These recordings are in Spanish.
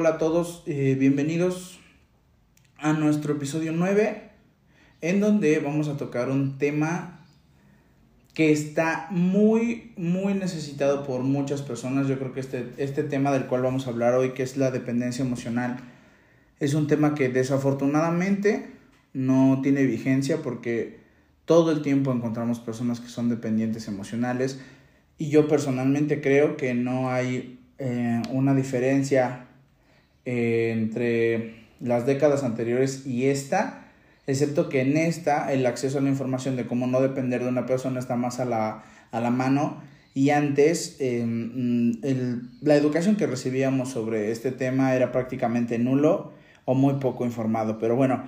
Hola a todos, eh, bienvenidos a nuestro episodio 9, en donde vamos a tocar un tema que está muy, muy necesitado por muchas personas. Yo creo que este, este tema del cual vamos a hablar hoy, que es la dependencia emocional, es un tema que desafortunadamente no tiene vigencia porque todo el tiempo encontramos personas que son dependientes emocionales y yo personalmente creo que no hay eh, una diferencia eh, entre las décadas anteriores y esta, excepto que en esta el acceso a la información de cómo no depender de una persona está más a la, a la mano y antes em, el, la educación que recibíamos sobre este tema era prácticamente nulo o muy poco informado. Pero bueno,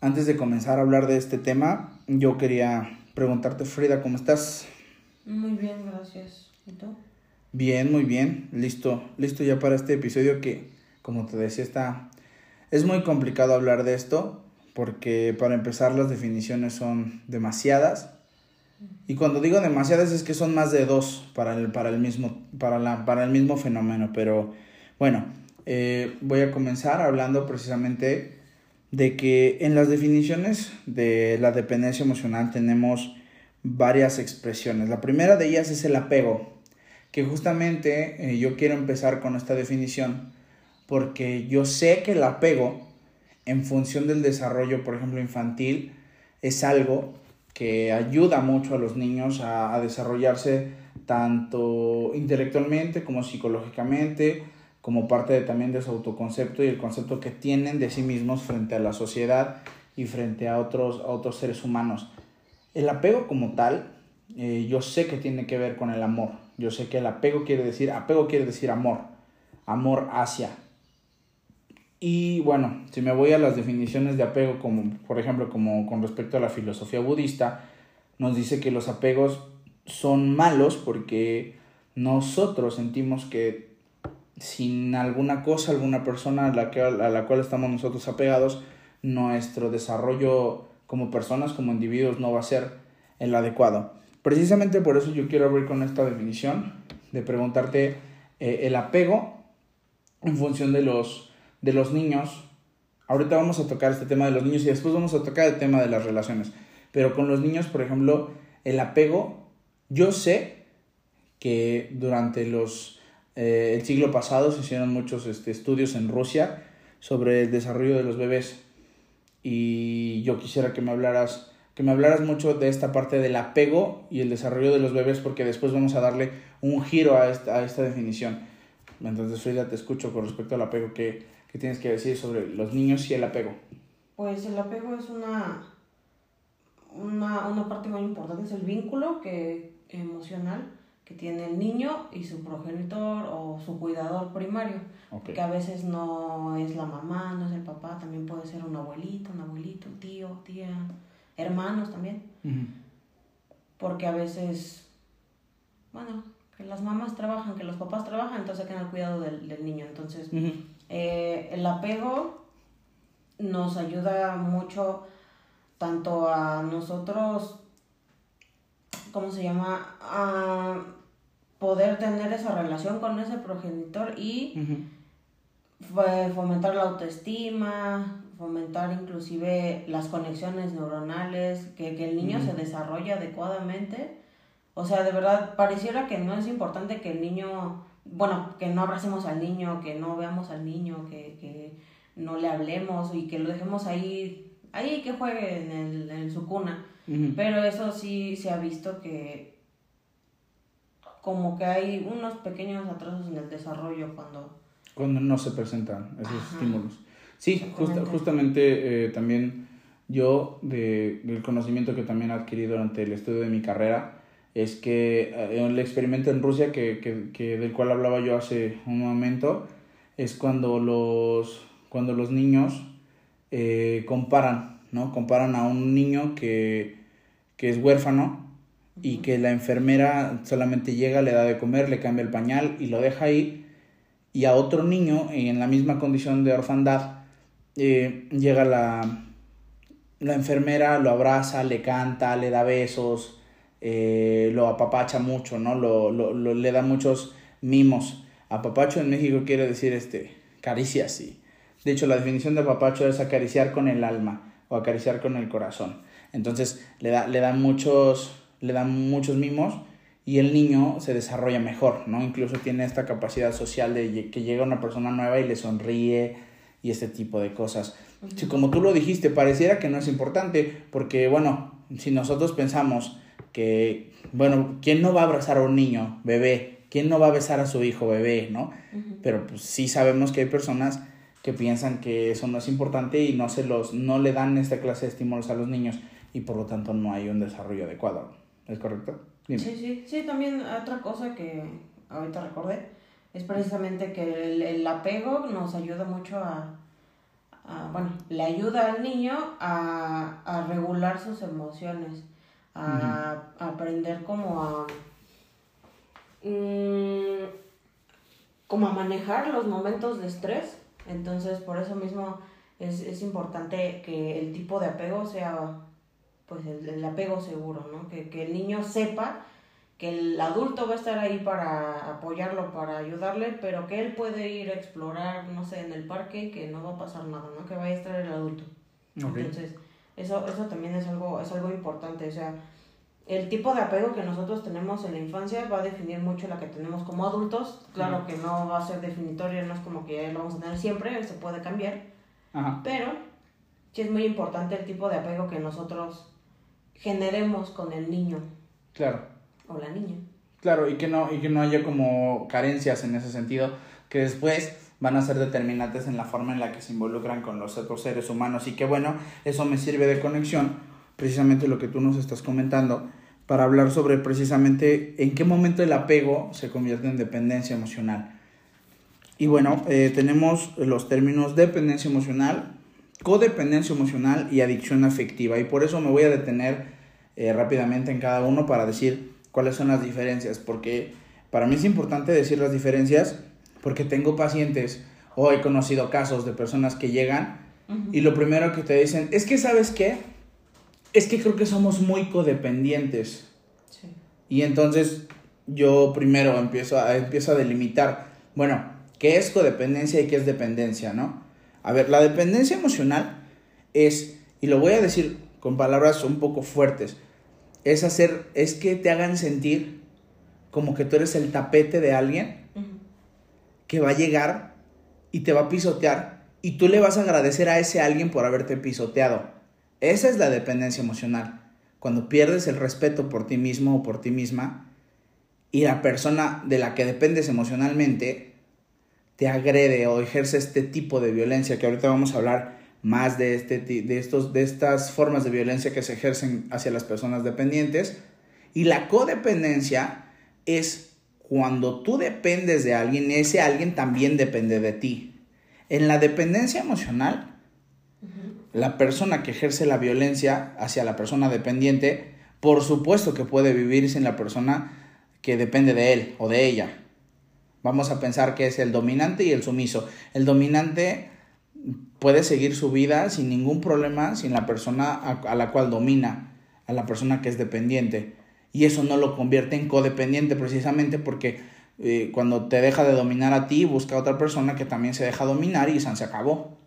antes de comenzar a hablar de este tema, yo quería preguntarte, Frida, ¿cómo estás? Muy bien, gracias. ¿Y tú? Bien, muy bien. Listo, listo ya para este episodio que, como te decía, está... Es muy complicado hablar de esto porque para empezar las definiciones son demasiadas. Y cuando digo demasiadas es que son más de dos para el, para el, mismo, para la, para el mismo fenómeno. Pero bueno, eh, voy a comenzar hablando precisamente de que en las definiciones de la dependencia emocional tenemos varias expresiones. La primera de ellas es el apego, que justamente eh, yo quiero empezar con esta definición porque yo sé que el apego en función del desarrollo, por ejemplo, infantil, es algo que ayuda mucho a los niños a, desarrollarse tanto intelectualmente como psicológicamente, como parte de, también de su autoconcepto y el concepto que tienen de sí mismos frente a la sociedad y frente a otros, a otros seres humanos. El apego como tal, eh, yo sé que tiene que ver con el amor. Yo sé que el apego quiere decir, apego quiere decir amor, amor hacia. Y bueno, si me voy a las definiciones de apego, como por ejemplo, como con respecto a la filosofía budista, nos dice que los apegos son malos porque nosotros sentimos que sin alguna cosa, alguna persona a la, que, a la cual estamos nosotros apegados, nuestro desarrollo como personas, como individuos, no va a ser el adecuado. Precisamente por eso yo quiero abrir con esta definición de preguntarte eh, el apego en función de los, de los niños. Ahorita vamos a tocar este tema de los niños y después vamos a tocar el tema de las relaciones. Pero con los niños, por ejemplo, el apego, yo sé que durante los, eh, el siglo pasado se hicieron muchos este, estudios en Rusia sobre el desarrollo de los bebés y yo quisiera que me hablaras que me hablaras mucho de esta parte del apego y el desarrollo de los bebés porque después vamos a darle un giro a esta, a esta definición. Entonces, Frida, te escucho con respecto al apego. ¿Qué, ¿Qué tienes que decir sobre los niños y el apego? Pues el apego es una, una, una parte muy importante, es el vínculo que, emocional que tiene el niño y su progenitor o su cuidador primario, que a veces no es la mamá, no es el papá, también puede ser un abuelito, un abuelito, un tío, tía, hermanos también, porque a veces, bueno, que las mamás trabajan, que los papás trabajan, entonces quedan al cuidado del, del niño, entonces. Eh, el apego nos ayuda mucho tanto a nosotros, ¿cómo se llama? A poder tener esa relación con ese progenitor y fomentar la autoestima, fomentar inclusive las conexiones neuronales, que, que el niño se desarrolle adecuadamente. O sea, de verdad, pareciera que no es importante que el niño, bueno, que no abracemos al niño, que no veamos al niño, que, que no le hablemos y que lo dejemos ahí, ahí que juegue en, el, en su cuna. Pero eso sí se ha visto que como que hay unos pequeños atrasos en el desarrollo cuando... Cuando no se presentan esos Ajá. estímulos. Sí, justa- justamente eh, también yo, de, del conocimiento que también he adquirido durante el estudio de mi carrera, es que eh, el experimento en Rusia, que, que, que del cual hablaba yo hace un momento, es cuando los, cuando los niños eh, comparan, ¿no? Comparan a un niño que, que es huérfano y que la enfermera solamente llega, le da de comer, le cambia el pañal y lo deja ahí, y a otro niño en la misma condición de orfandad eh, llega la, la enfermera, lo abraza, le canta, le da besos, eh, lo apapacha mucho, ¿no? Lo, lo, lo- le da muchos mimos. Apapacho en México quiere decir este caricias y de hecho la definición de apapacho es acariciar con el alma o acariciar con el corazón. Entonces le da le dan muchos le dan muchos mimos y el niño se desarrolla mejor, ¿no? Incluso tiene esta capacidad social de que llega una persona nueva y le sonríe y este tipo de cosas. Si como tú lo dijiste, pareciera que no es importante, porque bueno, si nosotros pensamos que, bueno, ¿quién no va a abrazar a un niño, bebé? ¿Quién no va a besar a su hijo, bebé, no? Pero pues sí sabemos que hay personas que piensan que eso no es importante y no se los, no le dan esta clase de estímulos a los niños y por lo tanto no hay un desarrollo adecuado. ¿Es correcto? Sí, sí, sí, también otra cosa que ahorita recordé es precisamente que el, el apego nos ayuda mucho a, bueno, le ayuda al niño a, a regular sus emociones, a, aprender como a... Mm, como a manejar los momentos de estrés. Entonces, por eso mismo es, es importante que el tipo de apego sea pues el, apego seguro, ¿no? Que, que, el niño sepa que el adulto va a estar ahí para apoyarlo, para ayudarle, pero que él puede ir a explorar, no sé, en el parque y que no va a pasar nada, ¿no? Que vaya a estar el adulto. Entonces, eso, eso también es algo, es algo importante, o sea, el tipo de apego que nosotros tenemos en la infancia va a definir mucho la que tenemos como adultos. Claro que no va a ser definitorio, no es como que lo vamos a tener siempre, se puede cambiar. Pero sí es muy importante el tipo de apego que nosotros generemos con el niño. Claro. O la niña. Claro, y que no, y que no haya como carencias en ese sentido, que después van a ser determinantes en la forma en la que se involucran con los otros seres humanos. Y que bueno, eso me sirve de conexión, precisamente lo que tú nos estás comentando, para hablar sobre precisamente en qué momento el apego se convierte en dependencia emocional. Y bueno, eh, tenemos los términos dependencia emocional, codependencia emocional y adicción afectiva. Y por eso me voy a detener eh, rápidamente en cada uno para decir cuáles son las diferencias. Porque para mí es importante decir las diferencias porque tengo pacientes o he conocido casos de personas que llegan y lo primero que te dicen es que, ¿sabes qué? Es que creo que somos muy codependientes. Y entonces yo primero empiezo a, empiezo a delimitar, bueno, ¿qué es codependencia y qué es dependencia, no? A ver, la dependencia emocional es, y lo voy a decir con palabras un poco fuertes, es hacer, es que te hagan sentir como que tú eres el tapete de alguien que va a llegar y te va a pisotear y tú le vas a agradecer a ese alguien por haberte pisoteado. Esa es la dependencia emocional. Cuando pierdes el respeto por ti mismo o por ti misma y la persona de la que dependes emocionalmente te agrede o ejerce este tipo de violencia, que ahorita vamos a hablar más de, este, de, estos, de estas formas de violencia que se ejercen hacia las personas dependientes. Y la codependencia es cuando tú dependes de alguien, ese alguien también depende de ti. En la dependencia emocional, la persona que ejerce la violencia hacia la persona dependiente, por supuesto que puede vivir sin la persona que depende de él o de ella. Vamos a pensar que es el dominante y el sumiso. El dominante puede seguir su vida sin ningún problema, sin la persona a, la cual domina, a la persona que es dependiente. Y eso no lo convierte en codependiente precisamente porque eh, cuando te deja de dominar a ti, busca a otra persona que también se deja dominar y se acabó.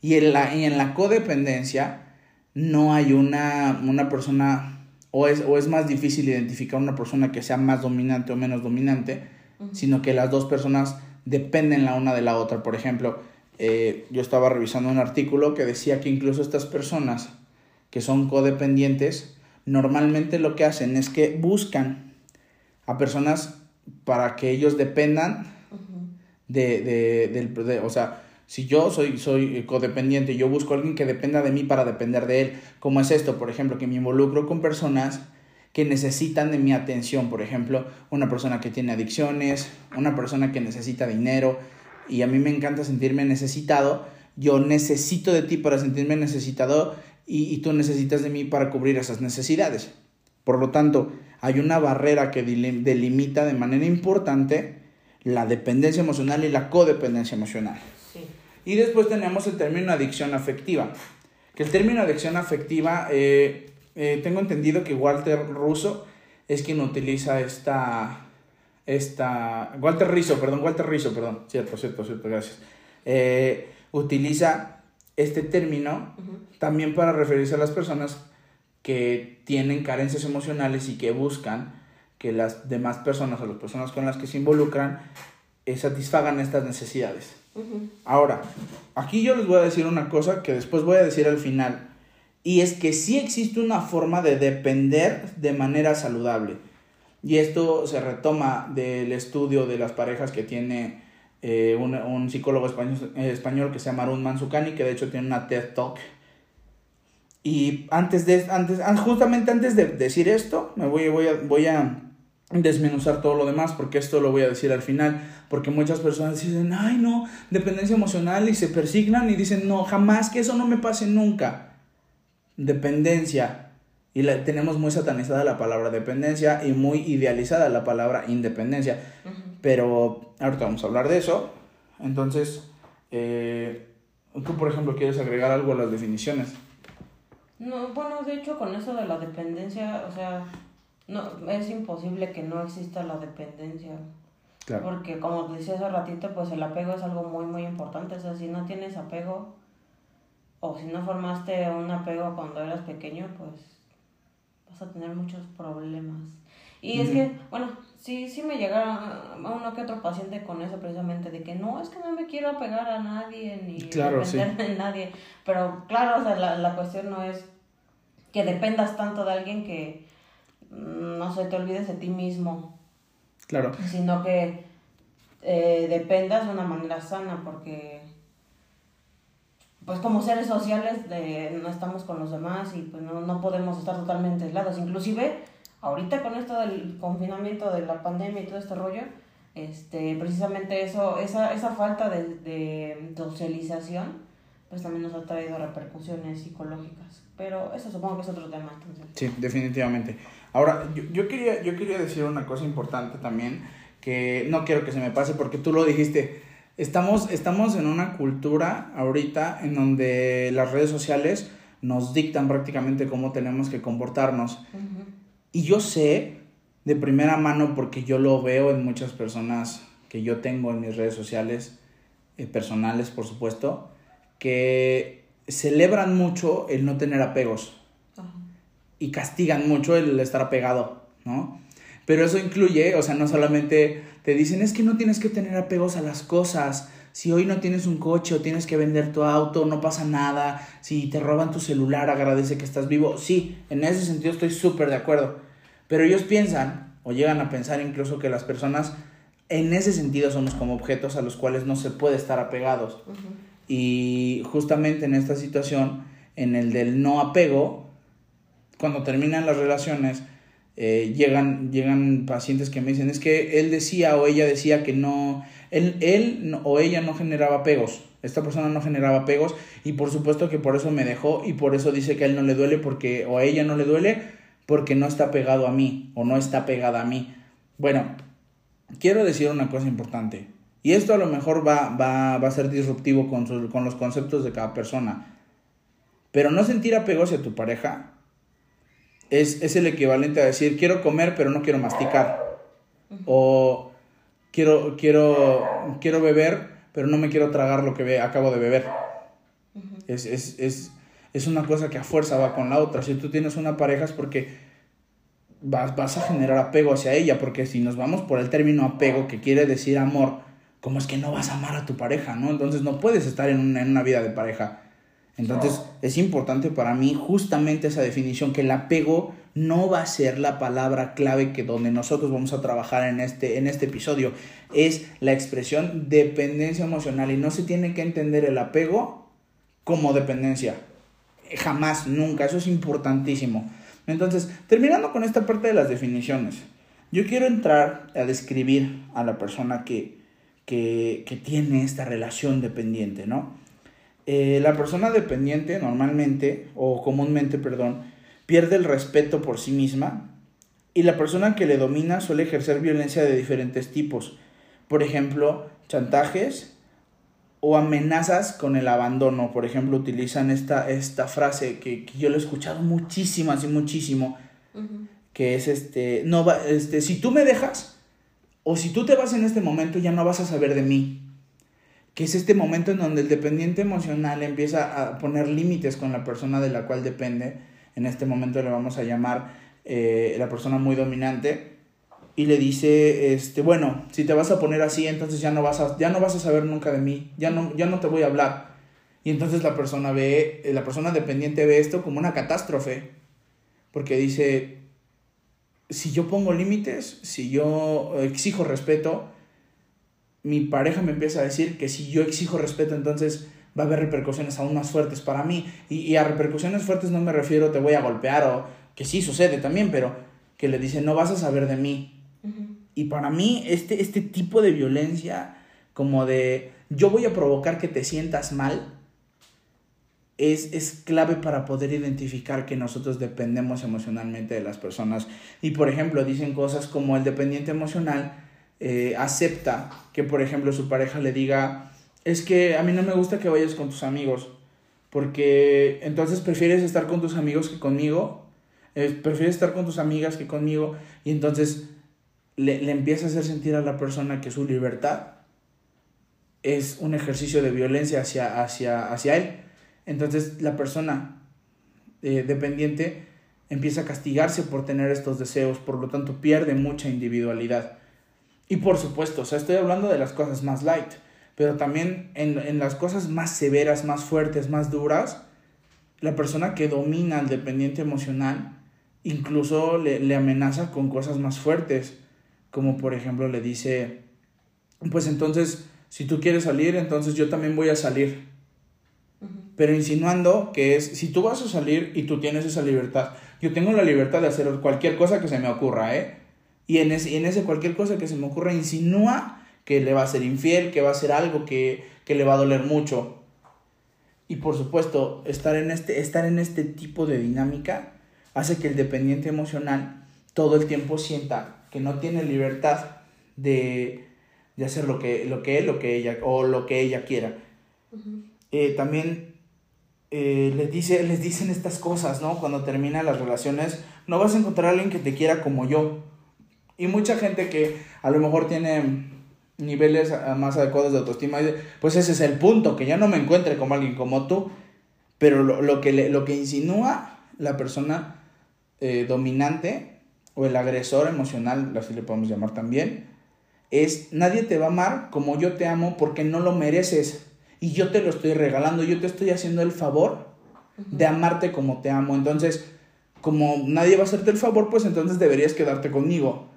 Y en la, en la codependencia no hay una, una persona, o es, o es más difícil identificar una persona que sea más dominante o menos dominante, sino que las dos personas dependen la una de la otra. Por ejemplo, eh, yo estaba revisando un artículo que decía que incluso estas personas que son codependientes, normalmente lo que hacen es que buscan a personas para que ellos dependan de, de, del, o sea, si yo soy, soy codependiente, yo busco a alguien que dependa de mí para depender de él. ¿Cómo es esto? Por ejemplo, que me involucro con personas que necesitan de mi atención. Por ejemplo, una persona que tiene adicciones, una persona que necesita dinero y a mí me encanta sentirme necesitado. Yo necesito de ti para sentirme necesitado y, tú necesitas de mí para cubrir esas necesidades. Por lo tanto, hay una barrera que delimita de manera importante la dependencia emocional y la codependencia emocional. Y después tenemos el término adicción afectiva. Que el término adicción afectiva eh, eh, tengo entendido que Walter Russo es quien utiliza esta, esta, Walter Rizzo, perdón, Walter Rizzo, perdón, cierto, cierto, cierto, gracias. eh, utiliza este término también para referirse a las personas que tienen carencias emocionales y que buscan que las demás personas o las personas con las que se involucran eh, satisfagan estas necesidades. Ahora, aquí yo les voy a decir una cosa que después voy a decir al final, y es que sí existe una forma de depender de manera saludable. Y esto se retoma del estudio de las parejas que tiene eh, un, psicólogo español, español, que se llama Arun Mansukani, que de hecho tiene una TED Talk. Y antes de, antes, justamente antes de decir esto, me voy, voy, a, voy a desmenuzar todo lo demás, porque esto lo voy a decir al final, porque muchas personas dicen, ay no, dependencia emocional y se persignan y dicen, no, jamás que eso no me pase nunca. Dependencia. Y tenemos muy satanizada la palabra dependencia y muy idealizada la palabra independencia. Pero ahorita vamos a hablar de eso. Entonces, eh, tú por ejemplo quieres agregar algo a las definiciones. No, bueno, de hecho con eso de la dependencia, o sea, no, es imposible que no exista la dependencia. Claro. Porque como te decía hace ratito, pues el apego es algo muy, muy importante. O sea, si no tienes apego, o si no formaste un apego cuando eras pequeño, pues vas a tener muchos problemas. Y es que, bueno, sí, sí me llega a uno que otro paciente con eso precisamente, de que no, es que no me quiero apegar a nadie ni claro, depender de nadie. Pero claro, o sea, la, la cuestión no es que dependas tanto de alguien que no sé, te olvides de ti mismo. Claro. Sino que eh, dependas de una manera sana, porque pues como seres sociales de, no estamos con los demás y pues no, no podemos estar totalmente aislados. Inclusive, ahorita con esto del confinamiento, de la pandemia y todo este rollo, este, precisamente eso, esa, esa falta de, de socialización, pues también nos ha traído repercusiones psicológicas. Pero eso supongo que es otro tema. Entonces. Sí, definitivamente. Ahora, yo, yo, quería, yo quería decir una cosa importante también, que no quiero que se me pase porque tú lo dijiste. Estamos, estamos en una cultura ahorita en donde las redes sociales nos dictan prácticamente cómo tenemos que comportarnos. Y yo sé de primera mano, porque yo lo veo en muchas personas que yo tengo en mis redes sociales, eh, personales por supuesto, que celebran mucho el no tener apegos y castigan mucho el estar apegado, ¿no? Pero eso incluye, o sea, no solamente te dicen es que no tienes que tener apegos a las cosas. Si hoy no tienes un coche o tienes que vender tu auto, no pasa nada. Si te roban tu celular, agradece que estás vivo. Sí, en ese sentido estoy súper de acuerdo. Pero ellos piensan, o llegan a pensar incluso que las personas en ese sentido somos como objetos a los cuales no se puede estar apegados. Y justamente en esta situación, en el del no apego, cuando terminan las relaciones, eh, llegan, llegan pacientes que me dicen, es que él decía o ella decía que no, él, él o ella no generaba apegos, esta persona no generaba apegos y por supuesto que por eso me dejó y por eso dice que a él no le duele porque o a ella no le duele porque no está pegado a mí o no está pegada a mí. Bueno, quiero decir una cosa importante y esto a lo mejor va, va, va a ser disruptivo con, con los conceptos de cada persona, pero no sentir apego hacia tu pareja es, el equivalente a decir, quiero comer pero no quiero masticar. O quiero, quiero, quiero beber pero no me quiero tragar lo que acabo de beber. es, es, una cosa que a fuerza va con la otra. Si tú tienes una pareja es porque vas, vas a generar apego hacia ella, porque si nos vamos por el término apego, que quiere decir amor, ¿cómo es que no vas a amar a tu pareja? ¿no? Entonces no puedes estar en en una vida de pareja entonces es importante para mí justamente esa definición, que el apego no va a ser la palabra clave que donde nosotros vamos a trabajar en este, en este episodio. Es la expresión dependencia emocional y no se tiene que entender el apego como dependencia. Jamás, nunca, eso es importantísimo. Entonces, terminando con esta parte de las definiciones, yo quiero entrar a describir a la persona que, que, que tiene esta relación dependiente, ¿no? Eh, la persona dependiente normalmente, o comúnmente, perdón, pierde el respeto por sí misma y la persona que le domina suele ejercer violencia de diferentes tipos. Por ejemplo, chantajes o amenazas con el abandono. Por ejemplo, utilizan esta, esta frase que, yo lo he escuchado muchísimo, así muchísimo, que es este, no va, este, si tú me dejas o si tú te vas en este momento ya no vas a saber de mí. que es este momento en donde el dependiente emocional empieza a poner límites con la persona de la cual depende, en este momento le vamos a llamar eh, la persona muy dominante, y le dice, este, bueno, si te vas a poner así, entonces ya no vas a, ya no vas a saber nunca de mí, ya no, ya no te voy a hablar. Y entonces la persona ve, la persona dependiente ve esto como una catástrofe, porque dice, si yo pongo límites, si yo exijo respeto, mi pareja me empieza a decir que si yo exijo respeto, entonces va a haber repercusiones aún más fuertes para mí. Y, a repercusiones fuertes no me refiero te voy a golpear o que sí sucede también, pero que le dice no vas a saber de mí. Y para mí este, este tipo de violencia, como de yo voy a provocar que te sientas mal, es, es, clave para poder identificar que nosotros dependemos emocionalmente de las personas. Y por ejemplo, dicen cosas como el dependiente emocional eh, acepta que, por ejemplo, su pareja le diga, es que a mí no me gusta que vayas con tus amigos, porque entonces prefieres estar con tus amigos que conmigo, eh, prefieres estar con tus amigas que conmigo, y entonces le, le empieza a hacer sentir a la persona que su libertad es un ejercicio de violencia hacia, hacia, hacia él. Entonces la persona eh, dependiente empieza a castigarse por tener estos deseos, por lo tanto pierde mucha individualidad. Y por supuesto, o sea, estoy hablando de las cosas más light, pero también en, en las cosas más severas, más fuertes, más duras, la persona que domina al dependiente emocional incluso le, le amenaza con cosas más fuertes, como por ejemplo le dice, pues entonces, si tú quieres salir, entonces yo también voy a salir pero insinuando que es, si tú vas a salir y tú tienes esa libertad, yo tengo la libertad de hacer cualquier cosa que se me ocurra, ¿eh? Y en ese, en ese cualquier cosa que se me ocurra, insinúa que le va a ser infiel, que va a ser algo que, que le va a doler mucho. Y por supuesto, estar en, este, estar en este tipo de dinámica hace que el dependiente emocional todo el tiempo sienta que no tiene libertad de, de hacer lo que, lo que él lo que ella, o lo que ella quiera. eh, también eh, les, dice, les dicen estas cosas, ¿no? Cuando terminan las relaciones, no vas a encontrar a alguien que te quiera como yo. Y mucha gente que a lo mejor tiene niveles más adecuados de autoestima, pues ese es el punto, que ya no me encuentre como alguien como tú. Pero lo, que, lo que insinúa la persona eh, dominante o el agresor emocional, así le podemos llamar también, es nadie te va a amar como yo te amo porque no lo mereces y yo te lo estoy regalando, yo te estoy haciendo el favor de amarte como te amo. Entonces, como nadie va a hacerte el favor, pues entonces deberías quedarte conmigo.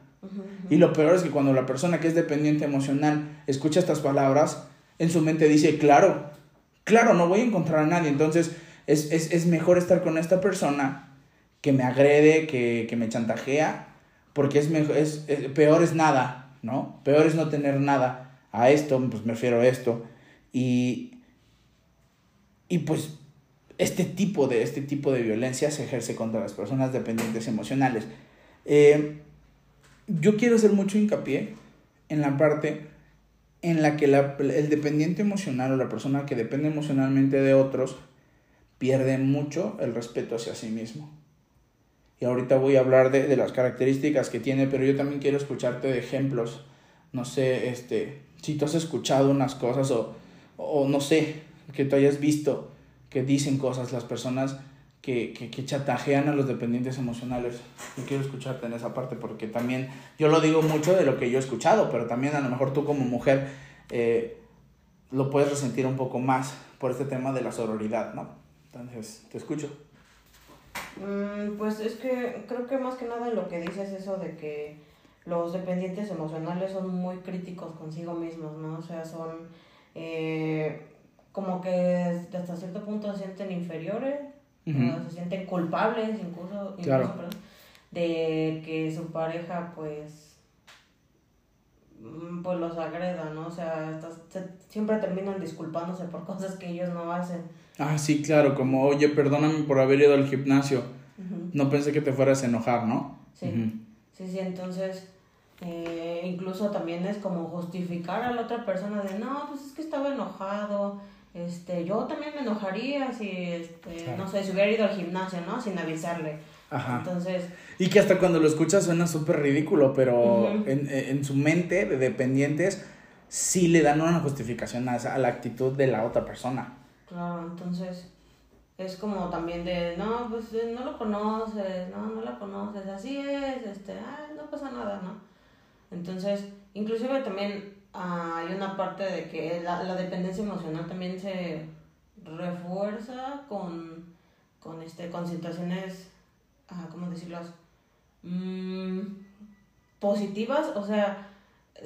Y lo peor es que cuando la persona que es dependiente emocional escucha estas palabras, en su mente dice, claro, claro, no voy a encontrar a nadie. Entonces, es, mejor estar con esta persona que me agrede, que, que me chantajea, porque es, mejor, es, peor es nada, ¿no? Peor es no tener nada. A esto, pues me refiero a esto. Y, y pues este tipo, de, este tipo de violencia se ejerce contra las personas dependientes emocionales. Eh, yo quiero hacer mucho hincapié en la parte en la que el dependiente emocional o la persona que depende emocionalmente de otros pierde mucho el respeto hacia sí mismo. Y ahorita voy a hablar de, de, las características que tiene, pero yo también quiero escucharte de ejemplos. No sé, este, si tú has escuchado unas cosas o o no sé, que tú hayas visto que dicen cosas las personas que, que, que chatajean a los dependientes emocionales. Yo quiero escucharte en esa parte porque también yo lo digo mucho de lo que yo he escuchado, pero también a lo mejor tú como mujer eh, lo puedes resentir un poco más por este tema de la sororidad, ¿no? Entonces, te escucho. Mm, pues es que creo que más que nada lo que dices eso de que los dependientes emocionales son muy críticos consigo mismos, ¿no? O sea, son eh, como que hasta cierto punto se sienten inferiores, se sienten culpables incluso, de que su pareja pues mm, pues los agreda, ¿no? O sea, siempre terminan disculpándose por cosas que ellos no hacen. Ah, sí, claro, como, oye, perdóname por haber ido al gimnasio. No pensé que te fueras a enojar, ¿no? Sí, sí, sí, entonces eh, incluso también es como justificar a la otra persona de, no, pues es que estaba enojado, este, yo también me enojaría si, este, no sé, si hubiera ido al gimnasio, ¿no? Sin avisarle. Ajá. Entonces... Y que hasta cuando lo escuchas suena súper ridículo, pero en, en, su mente de dependientes sí le dan una justificación a, a la actitud de la otra persona. Claro, entonces es como también de, no, pues eh, no lo conoces, no, no la conoces, así es, este, ah, no pasa nada, ¿no? Entonces, inclusive también ah, hay una parte de que la, la dependencia emocional también se refuerza con, con, este, con situaciones, ah, ¿cómo decirlo? Mm, positivas, o sea,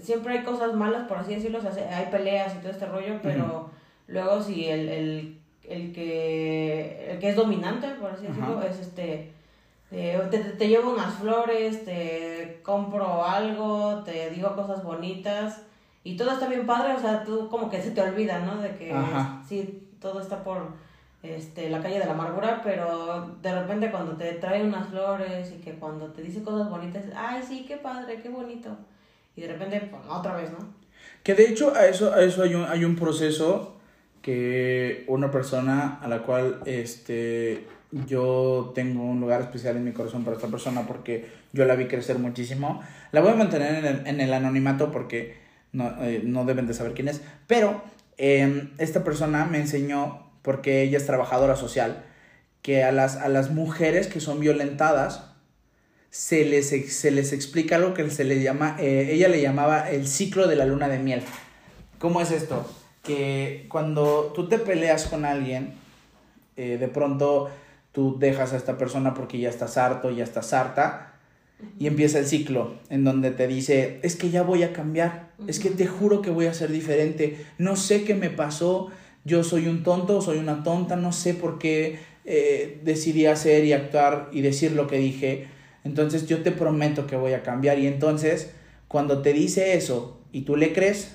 siempre hay cosas malas, por así decirlo, o sea, hay peleas y todo este rollo, pero luego si el, el, el, que, el que es dominante, por así decirlo, es este... Te, te, te, llevo unas flores, te compro algo, te digo cosas bonitas y todo está bien padre, o sea, tú como que se te olvida, ¿no? De que sí, todo está por este, la calle de la amargura, pero de repente cuando te trae unas flores y que cuando te dice cosas bonitas, ay, sí, qué padre, qué bonito. Y de repente, pues, otra vez, ¿no? Que de hecho a eso, a eso hay, un, hay un proceso que una persona a la cual este, yo tengo un lugar especial en mi corazón para esta persona porque yo la vi crecer muchísimo. La voy a mantener en el, en el anonimato porque no, eh, no, deben de saber quién es. Pero eh, esta persona me enseñó porque ella es trabajadora social, que a las, a las mujeres que son violentadas se les, se les explica lo que se le llama, eh, ella le llamaba el ciclo de la luna de miel. ¿Cómo es esto? Que cuando tú te peleas con alguien, eh, de pronto tú dejas a esta persona porque ya estás harto, ya estás harta, y empieza el ciclo en donde te dice, es que ya voy a cambiar, es que te juro que voy a ser diferente, no sé qué me pasó, yo soy un tonto, soy una tonta, no sé por qué eh, decidí hacer y actuar y decir lo que dije. Entonces yo te prometo que voy a cambiar. Y entonces, cuando te dice eso y tú le crees,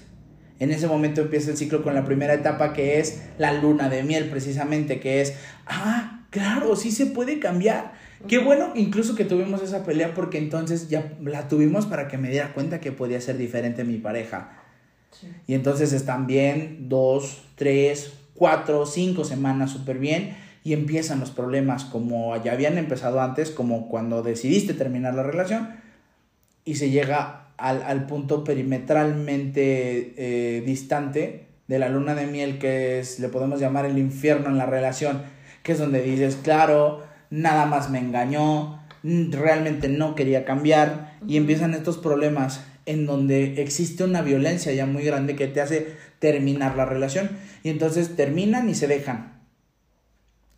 en ese momento empieza el ciclo con la primera etapa que es la luna de miel, precisamente, que es, ah, claro, sí se puede cambiar. Qué bueno incluso que tuvimos esa pelea porque entonces ya la tuvimos para que me diera cuenta que podía ser diferente mi pareja. Y entonces están bien dos, tres, cuatro, cinco semanas súper bien y empiezan los problemas como ya habían empezado antes, como cuando decidiste terminar la relación y se llega al, punto perimetralmente eh, distante de la luna de miel que es, le podemos llamar el infierno en la relación, que es donde dices, claro, nada más me engañó, realmente no quería cambiar y empiezan estos problemas en donde existe una violencia ya muy grande que te hace terminar la relación. Y entonces terminan y se dejan.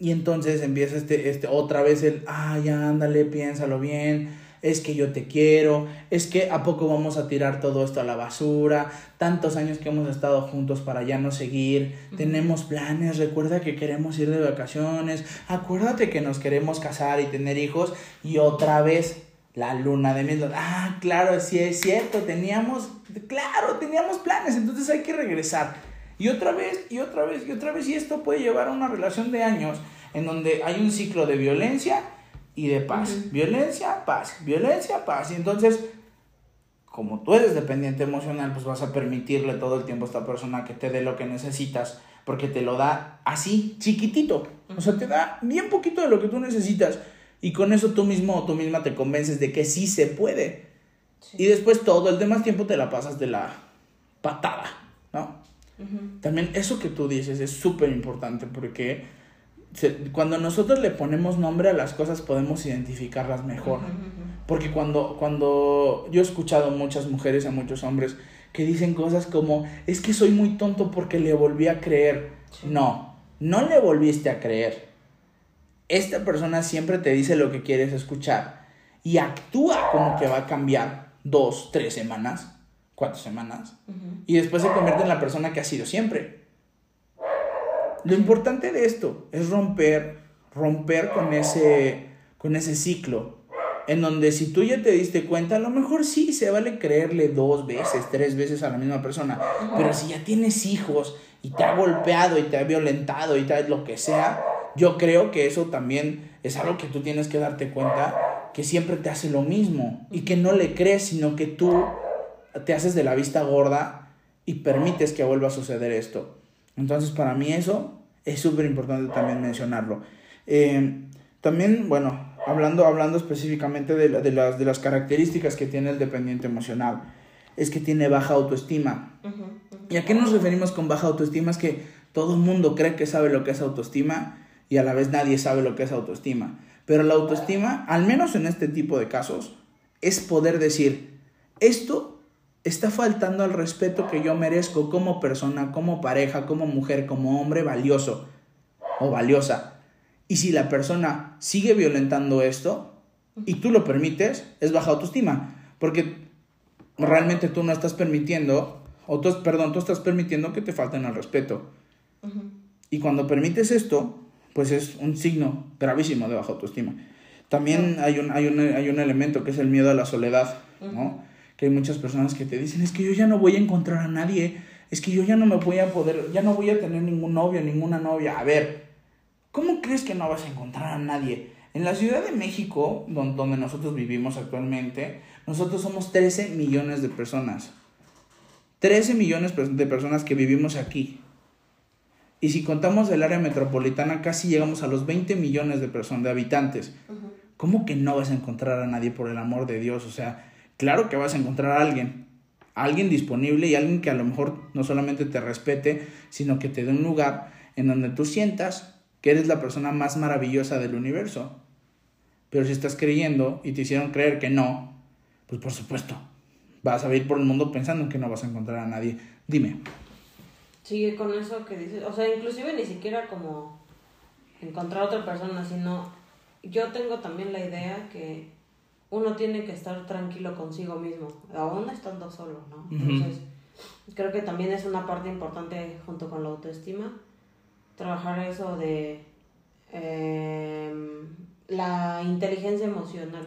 Y entonces empieza este, este, otra vez el, ay, ándale, piénsalo bien, es que yo te quiero, es que a poco vamos a tirar todo esto a la basura, tantos años que hemos estado juntos para ya no seguir, tenemos planes, recuerda que queremos ir de vacaciones, acuérdate que nos queremos casar y tener hijos y otra vez la luna de miel. Ah, claro, sí es cierto, teníamos, claro, teníamos planes, entonces hay que regresar. Y otra vez, y otra vez, y otra vez, y esto puede llevar a una relación de años en donde hay un ciclo de violencia y de paz. Violencia, paz, violencia, paz. Y entonces, como tú eres dependiente emocional, pues vas a permitirle todo el tiempo a esta persona que te dé lo que necesitas, porque te lo da así, chiquitito. O sea, te da bien poquito de lo que tú necesitas. Y con eso tú mismo o tú misma te convences de que sí se puede. Y después todo el demás tiempo te la pasas de la patada, ¿no? También eso que tú dices es súper importante porque cuando nosotros le ponemos nombre a las cosas podemos identificarlas mejor. Porque cuando, cuando yo he escuchado muchas mujeres a muchos hombres que dicen cosas como, es que soy muy tonto porque le volví a creer. No, no le volviste a creer esta persona siempre te dice lo que quieres escuchar y actúa como que va a cambiar dos, tres semanas, cuatro semanas, y después se convierte en la persona que ha sido siempre. Lo importante de esto es romper, romper con ese, con ese ciclo, en donde si tú ya te diste cuenta, a lo mejor sí se vale creerle dos veces, tres veces a la misma persona, pero si ya tienes hijos y te ha golpeado y te ha violentado y tal, lo que sea, yo creo que eso también es algo que tú tienes que darte cuenta, que siempre te hace lo mismo y que no le crees, sino que tú te haces de la vista gorda y permites que vuelva a suceder esto. Entonces para mí eso es súper importante también mencionarlo. Eh, también, bueno, hablando, hablando específicamente de, las, de las características que tiene el dependiente emocional. es que tiene baja autoestima. ¿Y a qué nos referimos con baja autoestima? Es que todo el mundo cree que sabe lo que es autoestima y a la vez nadie sabe lo que es autoestima. Pero la autoestima, al menos en este tipo de casos, es poder decir, esto está faltando al respeto que yo merezco como persona, como pareja, como mujer, como hombre valioso o valiosa. Y si la persona sigue violentando esto y tú lo permites, es baja autoestima. Porque realmente tú no estás permitiendo, o tú, perdón, tú estás permitiendo que te falten al respeto. Y cuando permites esto, pues es un signo gravísimo de baja autoestima. También hay un, hay un, hay un elemento que es el miedo a la soledad, ¿no? Que hay muchas personas que te dicen, es que yo ya no voy a encontrar a nadie, es que yo ya no me voy a poder, ya no voy a tener ningún novio, ninguna novia. A ver, ¿cómo crees que no vas a encontrar a nadie? En la Ciudad de México, donde nosotros vivimos actualmente, nosotros somos 13 millones de personas. 13 millones de personas que vivimos aquí. Y si contamos el área metropolitana, casi llegamos a los 20 millones de personas, de habitantes. ¿Cómo que no vas a encontrar a nadie por el amor de Dios? O sea, claro que vas a encontrar a alguien. alguien disponible y alguien que a lo mejor no solamente te respete, sino que te dé un lugar en donde tú sientas que eres la persona más maravillosa del universo. Pero si estás creyendo y te hicieron creer que no, pues por supuesto, vas a ir por el mundo pensando que no vas a encontrar a nadie. Dime. Sigue con eso que dices, o sea, inclusive ni siquiera como encontrar a otra persona, sino yo tengo también la idea que uno tiene que estar tranquilo consigo mismo, aún estando solo, ¿no? Entonces, creo que también es una parte importante junto con la autoestima, trabajar eso de em, la inteligencia emocional,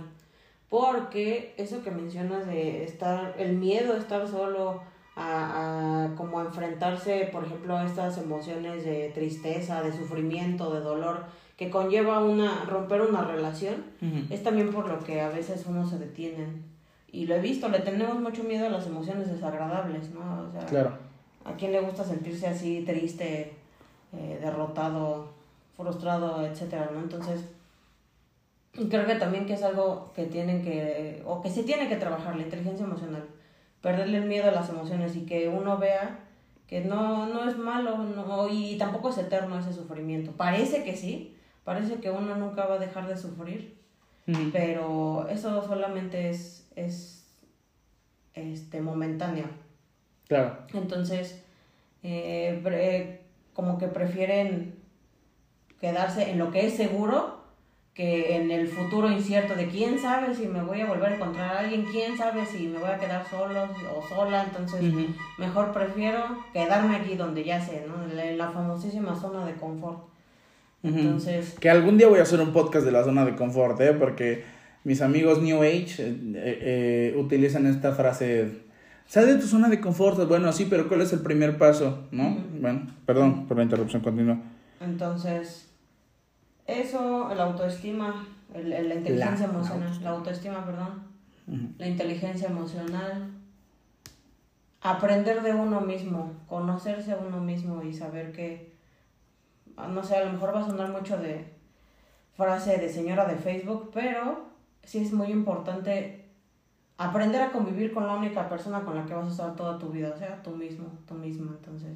porque eso que mencionas de estar, el miedo a estar solo, a, a como enfrentarse, por ejemplo, a estas emociones de tristeza, de sufrimiento, de dolor que conlleva una romper una relación, es también por lo que a veces uno se detiene. Y lo he visto, le tenemos mucho miedo a las emociones desagradables, ¿no? O sea, claro. ¿a quién le gusta sentirse así triste, eh, derrotado, frustrado, etcétera, ¿no? Entonces, creo que también que es algo que tienen que, o que se tiene que trabajar, la inteligencia emocional perderle el miedo a las emociones y que uno vea que no, no es malo no, y tampoco es eterno ese sufrimiento. Parece que sí, parece que uno nunca va a dejar de sufrir, pero eso solamente es, es este, momentáneo. Claro. Entonces, eh, como que prefieren quedarse en lo que es seguro que en el futuro incierto de quién sabe si me voy a volver a encontrar a alguien, quién sabe si me voy a quedar solo o sola, entonces mejor prefiero quedarme aquí donde ya sé, ¿no? En la, famosísima zona de confort. Entonces... Que algún día voy a hacer un podcast de la zona de confort, ¿eh? Porque mis amigos New Age eh, eh, utilizan esta frase, sal de tu zona de confort, bueno, sí, pero ¿cuál es el primer paso? ¿No? Bueno, perdón por la interrupción, continúa. Entonces eso, la autoestima, el, la inteligencia emocional, la autoestima, perdón, la inteligencia emocional, aprender de uno mismo, conocerse a uno mismo y saber que, no sé, a lo mejor va a sonar mucho de frase de señora de Facebook, pero sí es muy importante aprender a convivir con la única persona con la que vas a estar toda tu vida, o sea, tú mismo, tú misma, entonces.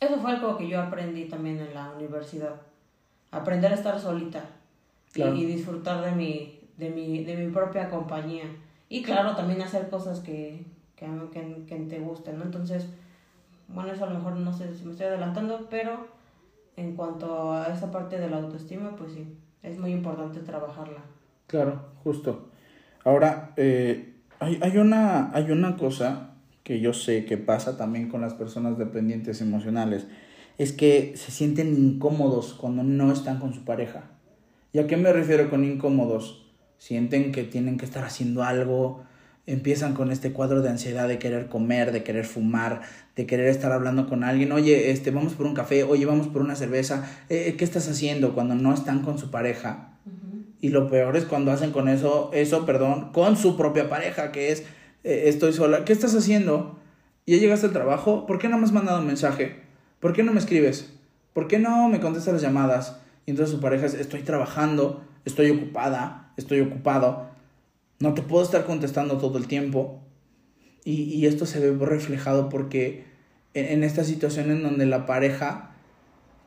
Eso fue algo que yo aprendí también en la universidad aprender a estar solita y, disfrutar de mi, de, mi, de mi propia compañía. Y claro, también hacer cosas que, que, que, que te gusten, ¿no? Entonces, bueno, eso a lo mejor no sé si me estoy adelantando, pero en cuanto a esa parte de la autoestima, pues sí, es muy importante trabajarla. Claro, justo. Ahora, eh, hay, hay, una, hay una cosa que yo sé que pasa también con las personas dependientes emocionales es que se sienten incómodos cuando no están con su pareja. ¿Y a qué me refiero con incómodos? Sienten que tienen que estar haciendo algo, empiezan con este cuadro de ansiedad de querer comer, de querer fumar, de querer estar hablando con alguien, oye, este, vamos por un café, oye, vamos por una cerveza, eh, eh, ¿qué estás haciendo cuando no están con su pareja? Y lo peor es cuando hacen con eso, eso, perdón, con su propia pareja, que es, eh, estoy sola, ¿qué estás haciendo? ¿Ya llegaste al trabajo? ¿Por qué no me has mandado un mensaje? ¿por qué no me escribes? ¿Por qué no me contestas las llamadas? Y entonces su pareja es, estoy trabajando, estoy ocupada, estoy ocupado, no te puedo estar contestando todo el tiempo. y, y esto se ve reflejado porque en, esta situación en donde la pareja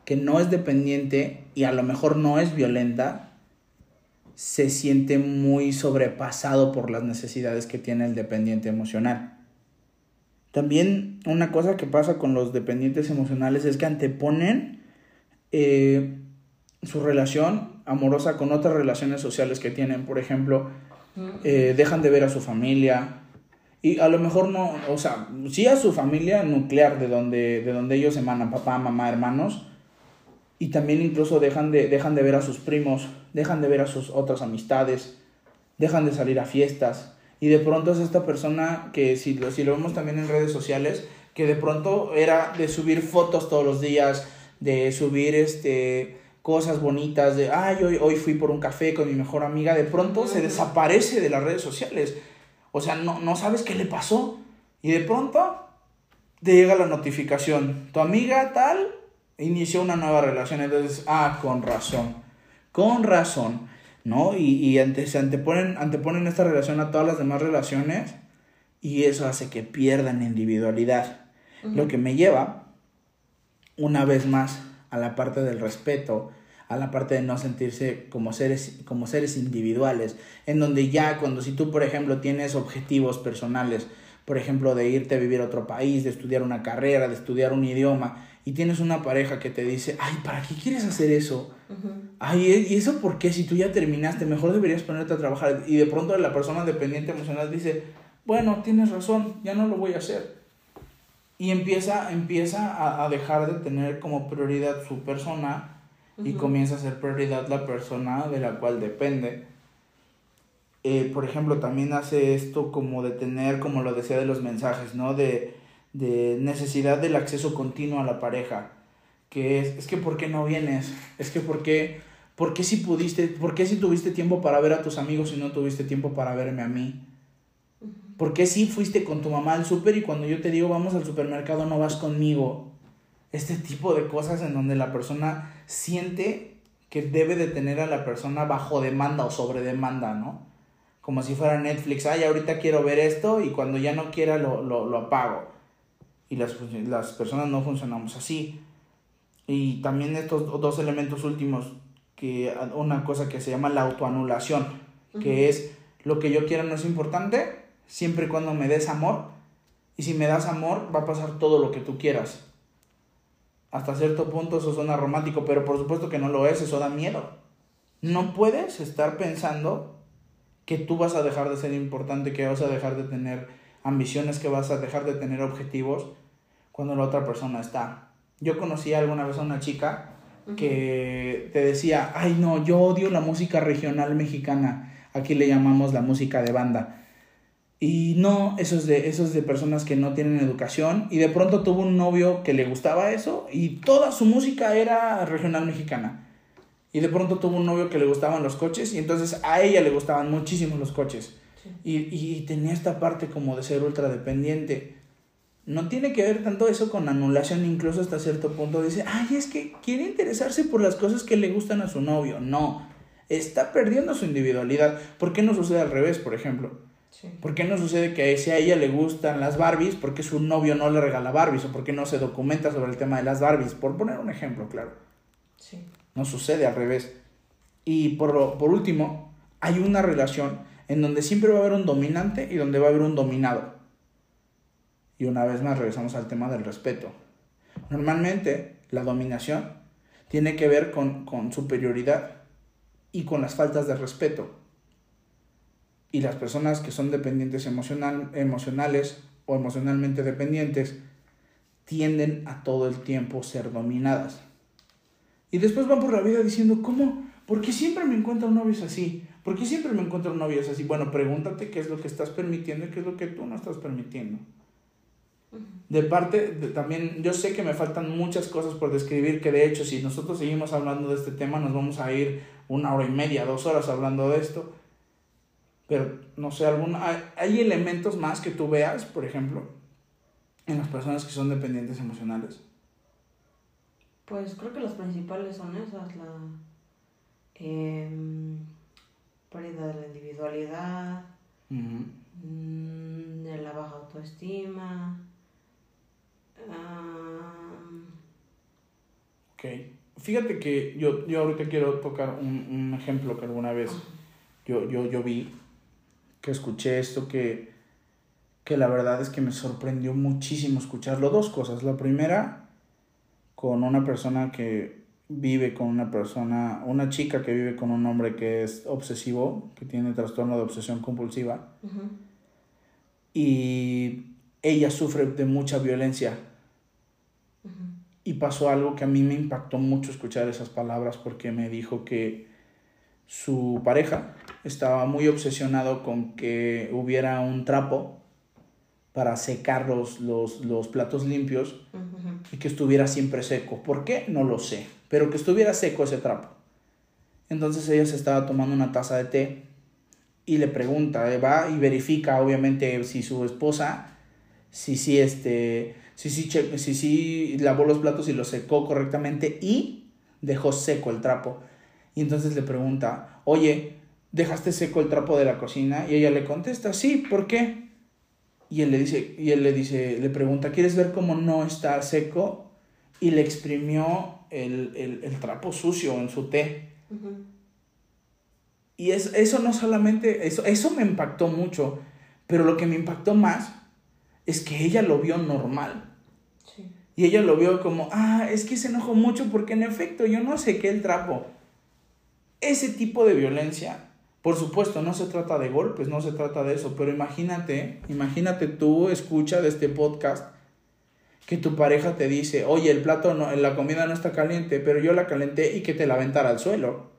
que no es dependiente y a lo mejor no es violenta, se siente muy sobrepasado por las necesidades que tiene el dependiente emocional. También una cosa que pasa con los dependientes emocionales es que anteponen eh, su relación amorosa con otras relaciones sociales que tienen. Por ejemplo, eh, dejan de ver a su familia. Y a lo mejor no, o sea, sí a su familia nuclear, de donde, de donde ellos emanan, papá, mamá, hermanos. Y también incluso dejan de, dejan de ver a sus primos, dejan de ver a sus otras amistades, dejan de salir a fiestas. Y de pronto es esta persona que si lo, si lo vemos también en redes sociales, que de pronto era de subir fotos todos los días, de subir este cosas bonitas, de, ay, hoy, hoy fui por un café con mi mejor amiga, de pronto se desaparece de las redes sociales. O sea, no, no sabes qué le pasó. Y de pronto te llega la notificación, tu amiga tal inició una nueva relación, entonces, ah, con razón, con razón, ¿no? Y, y ante, se anteponen, anteponen esta relación a todas las demás relaciones y eso hace que pierdan individualidad. Lo que me lleva, una vez más, a la parte del respeto, a la parte de no sentirse como seres, como seres individuales, en donde ya cuando si tú, por ejemplo, tienes objetivos personales, por ejemplo, de irte a vivir a otro país, de estudiar una carrera, de estudiar un idioma, y tienes una pareja que te dice, ay, ¿para qué quieres hacer eso? Ay, ¿y eso por qué? Si tú ya terminaste, mejor deberías ponerte a trabajar. Y de pronto la persona dependiente emocional dice, bueno, tienes razón, ya no lo voy a hacer. Y empieza, empieza a, a dejar de tener como prioridad su persona y comienza a ser prioridad la persona de la cual depende. Eh, por ejemplo, también hace esto como de tener, como lo decía de los mensajes, ¿no? De, de necesidad del acceso continuo a la pareja. Que es, es que ¿por qué no vienes? Es que ¿por qué, ¿por qué si pudiste, por qué si tuviste tiempo para ver a tus amigos y no tuviste tiempo para verme a mí? ¿Por qué si fuiste con tu mamá al súper y cuando yo te digo vamos al supermercado no vas conmigo? Este tipo de cosas en donde la persona siente que debe de tener a la persona bajo demanda o sobre demanda, ¿no? Como si fuera Netflix, ay, ahorita quiero ver esto y cuando ya no quiera lo, lo, lo apago. Y las, las personas no funcionamos así. Y también estos dos elementos últimos, que una cosa que se llama la autoanulación, que es lo que yo quiero no es importante, siempre y cuando me des amor. Y si me das amor, va a pasar todo lo que tú quieras. Hasta cierto punto eso suena romántico, pero por supuesto que no lo es, eso da miedo. No puedes estar pensando que tú vas a dejar de ser importante, que vas a dejar de tener ambiciones, que vas a dejar de tener objetivos cuando la otra persona está. Yo conocí alguna vez a una chica que te decía, ay no, yo odio la música regional mexicana, aquí le llamamos la música de banda. Y no, eso es, de, es de personas que no tienen educación. Y de pronto tuvo un novio que le gustaba eso y toda su música era regional mexicana. Y de pronto tuvo un novio que le gustaban los coches y entonces a ella le gustaban muchísimo los coches. Y, y tenía esta parte como de ser ultra dependiente. No tiene que ver tanto eso con anulación, incluso hasta cierto punto dice, ay, es que quiere interesarse por las cosas que le gustan a su novio. No, está perdiendo su individualidad. ¿Por qué no sucede al revés, por ejemplo? ¿Por qué no sucede que si a ella le gustan las Barbies, por qué su novio no le regala Barbies? ¿O por qué no se documenta sobre el tema de las Barbies? Por poner un ejemplo, claro. Sí. No sucede al revés. Y por, lo, por último, hay una relación en donde siempre va a haber un dominante y donde va a haber un dominado. Y una vez más regresamos al tema del respeto. Normalmente la dominación tiene que ver con, con superioridad y con las faltas de respeto y las personas que son dependientes emocional, emocionales o emocionalmente dependientes tienden a todo el tiempo ser dominadas. Y después van por la vida diciendo, ¿cómo? ¿Por qué siempre me encuentro novios así? ¿Por qué siempre me encuentro novios así? Bueno, pregúntate qué es lo que estás permitiendo y qué es lo que tú no estás permitiendo. De parte, de, también yo sé que me faltan muchas cosas por describir, que de hecho si nosotros seguimos hablando de este tema nos vamos a ir una hora y media, dos horas hablando de esto. Pero, no sé, alguna, hay, hay elementos más que tú veas, por ejemplo, en las personas que son dependientes emocionales. Pues creo que las principales son esas, la eh, pérdida de la individualidad, mm, de la baja autoestima. Ok. Fíjate que yo, yo ahorita quiero tocar un, un ejemplo que alguna vez yo, yo, yo vi, que escuché esto, que, que la verdad es que me sorprendió muchísimo escucharlo. Dos cosas. La primera, con una persona que vive con una persona, una chica que vive con un hombre que es obsesivo, que tiene trastorno de obsesión compulsiva. Y ella sufre de mucha violencia. Y pasó algo que a mí me impactó mucho escuchar esas palabras porque me dijo que su pareja estaba muy obsesionado con que hubiera un trapo para secar los, los, platos limpios y que estuviera siempre seco. ¿Por qué? No lo sé, pero que estuviera seco ese trapo. Entonces ella se estaba tomando una taza de té y le pregunta, eh, va y verifica obviamente si su esposa, si sí, este, si, si, si, si lavó los platos y los secó correctamente y dejó seco el trapo. Y entonces le pregunta, oye, ¿dejaste seco el trapo de la cocina? Y ella le contesta, sí, ¿por qué? Y él le dice, y él le dice, le pregunta, ¿quieres ver cómo no está seco? Y le exprimió el, trapo sucio en su té. Y es, eso no solamente, eso, eso me impactó mucho, pero lo que me impactó más es que ella lo vio normal. Y ella lo vio como, ah, es que se enojó mucho porque en efecto yo no sequé el trapo. Ese tipo de violencia por supuesto, no se trata de golpes, no se trata de eso, pero imagínate, imagínate tú escucha de este podcast que tu pareja te dice, oye, el plato, no, la comida no está caliente, pero yo la calenté y que te la aventara al suelo.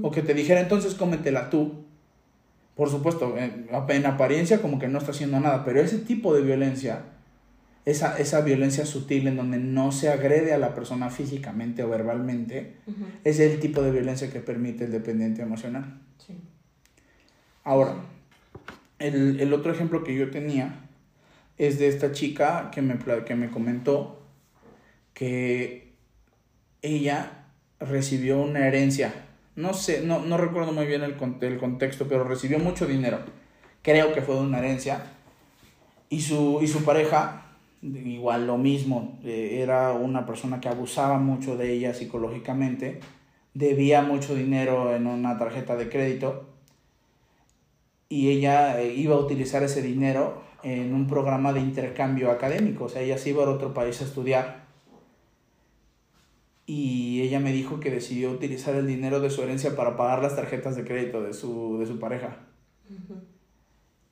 O que te dijera, entonces cómetela tú. Por supuesto, en, en, apariencia como que no está haciendo nada, pero ese tipo de violencia, esa, esa violencia sutil en donde no se agrede a la persona físicamente o verbalmente, es el tipo de violencia que permite el dependiente emocional. Ahora, el, otro ejemplo que yo tenía es de esta chica que me, que me comentó que ella recibió una herencia. No sé, no, no recuerdo muy bien el, el contexto, pero recibió mucho dinero. Creo que fue de una herencia. Y su, y su pareja, igual lo mismo, eh, era una persona que abusaba mucho de ella psicológicamente, debía mucho dinero en una tarjeta de crédito y ella eh, iba a utilizar ese dinero en un programa de intercambio académico, o sea, ella se iba a otro país a estudiar. Y ella me dijo que decidió utilizar el dinero de su herencia para pagar las tarjetas de crédito de su, de su pareja.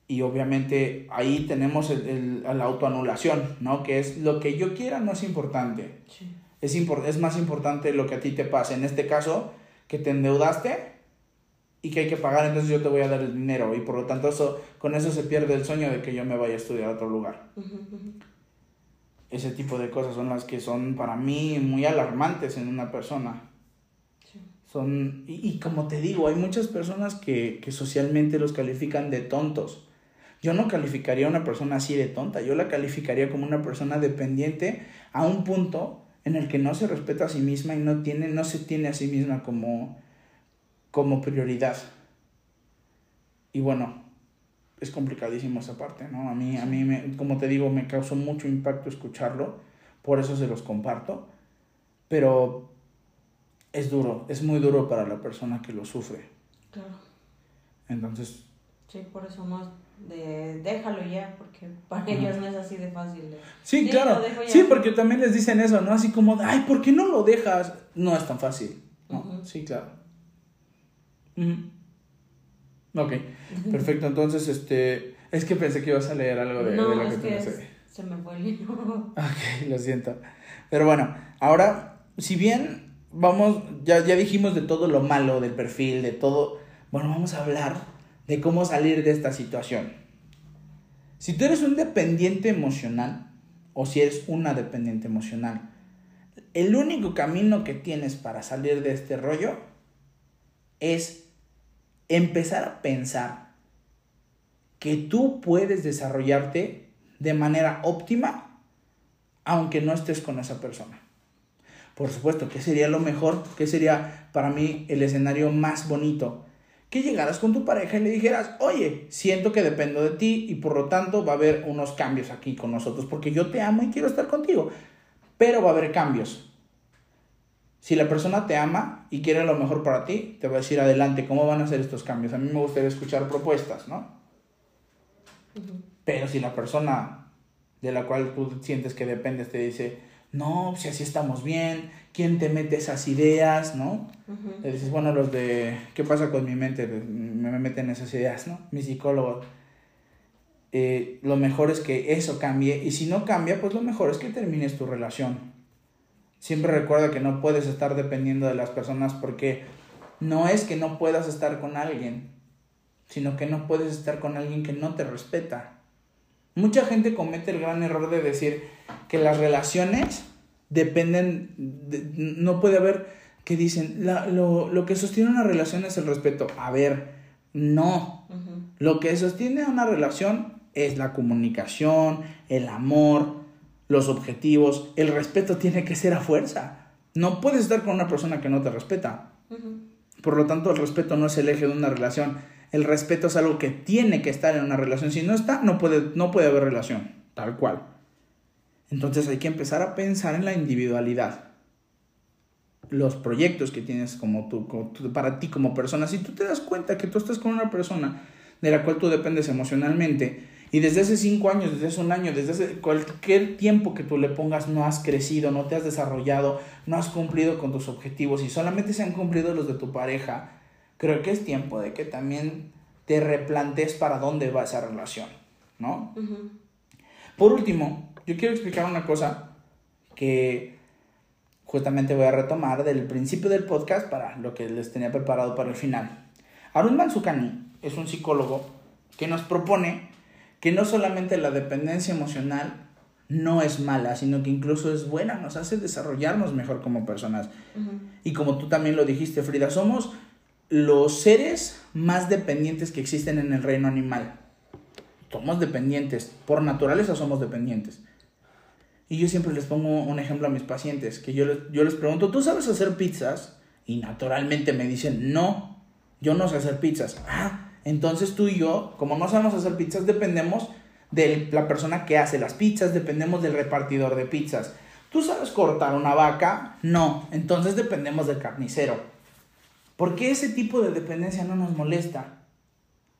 Y obviamente ahí tenemos el, la autoanulación, ¿no? Que es lo que yo quiera no es importante. Es, es más importante lo que a ti te pase. En este caso, que te endeudaste, y que hay que pagar, entonces yo te voy a dar el dinero y por lo tanto eso, con eso se pierde el sueño de que yo me vaya a estudiar a otro lugar. Ese tipo de cosas son las que son para mí muy alarmantes en una persona. Son, y, como te digo, hay muchas personas que, que socialmente los califican de tontos. Yo no calificaría a una persona así de tonta, yo la calificaría como una persona dependiente a un punto en el que no se respeta a sí misma y no, tiene, no se tiene a sí misma como, como prioridad. Y bueno, es complicadísimo esa parte, ¿no? A mí, a mí me, como te digo, me causó mucho impacto escucharlo, por eso se los comparto, pero es duro, es muy duro para la persona que lo sufre. Claro. Entonces... Sí, por eso más de déjalo ya, porque para ellos no es así de fácil. Sí, claro. Sí, porque también les dicen eso, ¿no? Así como, ay, ¿por qué no lo dejas? No es tan fácil. ¿no? Sí, claro. Ok, perfecto. Entonces, este. Es que pensé que ibas a leer algo de, no, de lo que, que es, se me fue el libro. Ok, lo siento. Pero bueno, ahora, si bien vamos, ya, ya dijimos de todo lo malo del perfil, de todo. Bueno, vamos a hablar de cómo salir de esta situación. Si tú eres un dependiente emocional, o si eres una dependiente emocional, el único camino que tienes para salir de este rollo es empezar a pensar que tú puedes desarrollarte de manera óptima aunque no estés con esa persona. Por supuesto, ¿qué sería lo mejor? ¿Qué sería para mí el escenario más bonito? que llegaras con tu pareja y le dijeras, oye, siento que dependo de ti y por lo tanto va a haber unos cambios aquí con nosotros porque yo te amo y quiero estar contigo, pero va a haber cambios. Si la persona te ama y quiere lo mejor para ti, te va a decir adelante, ¿cómo van a ser estos cambios? A mí me gustaría escuchar propuestas, ¿no? Pero si la persona de la cual tú sientes que dependes te dice, no, si así estamos bien, ¿quién te mete esas ideas, no? Le dices, bueno, los de, ¿qué pasa con mi mente? Me meten esas ideas, ¿no? Mi psicólogo. Eh, lo mejor es que eso cambie y si no cambia, pues lo mejor es que termines tu relación. Siempre recuerda que no puedes estar dependiendo de las personas porque no es que no puedas estar con alguien, sino que no puedes estar con alguien que no te respeta. Mucha gente comete el gran error de decir que las relaciones dependen, no puede haber que dicen, lo, que sostiene una relación es el respeto. A ver, no. Lo que sostiene una relación es la comunicación, el amor, los objetivos. El respeto tiene que ser a fuerza. No puedes estar con una persona que no te respeta. Por lo tanto, el respeto no es el eje de una relación. El respeto es algo que tiene que estar en una relación. Si no está, no puede, no puede haber relación. Tal cual. Entonces hay que empezar a pensar en la individualidad. Los proyectos que tienes como tú, para ti como persona. Si tú te das cuenta que tú estás con una persona de la cual tú dependes emocionalmente y desde hace cinco años, desde hace un año, desde hace cualquier tiempo que tú le pongas no has crecido, no te has desarrollado, no has cumplido con tus objetivos y solamente se han cumplido los de tu pareja, creo que es tiempo de que también te replantes para dónde va esa relación, ¿no? Por último, yo quiero explicar una cosa que justamente voy a retomar del principio del podcast para lo que les tenía preparado para el final. Arun Mansukani es un psicólogo que nos propone que no solamente la dependencia emocional no es mala, sino que incluso es buena, nos hace desarrollarnos mejor como personas. Y como tú también lo dijiste, Frida, somos los seres más dependientes que existen en el reino animal. Somos dependientes, por naturaleza somos dependientes. Y yo siempre les pongo un ejemplo a mis pacientes, que yo les, yo les pregunto, ¿tú sabes hacer pizzas? Y naturalmente me dicen, no, yo no sé hacer pizzas. Ah, entonces tú y yo, como no sabemos hacer pizzas, dependemos de la persona que hace las pizzas, dependemos del repartidor de pizzas. ¿Tú sabes cortar una vaca? No, entonces dependemos del carnicero. ¿Por qué ese tipo de dependencia no nos molesta?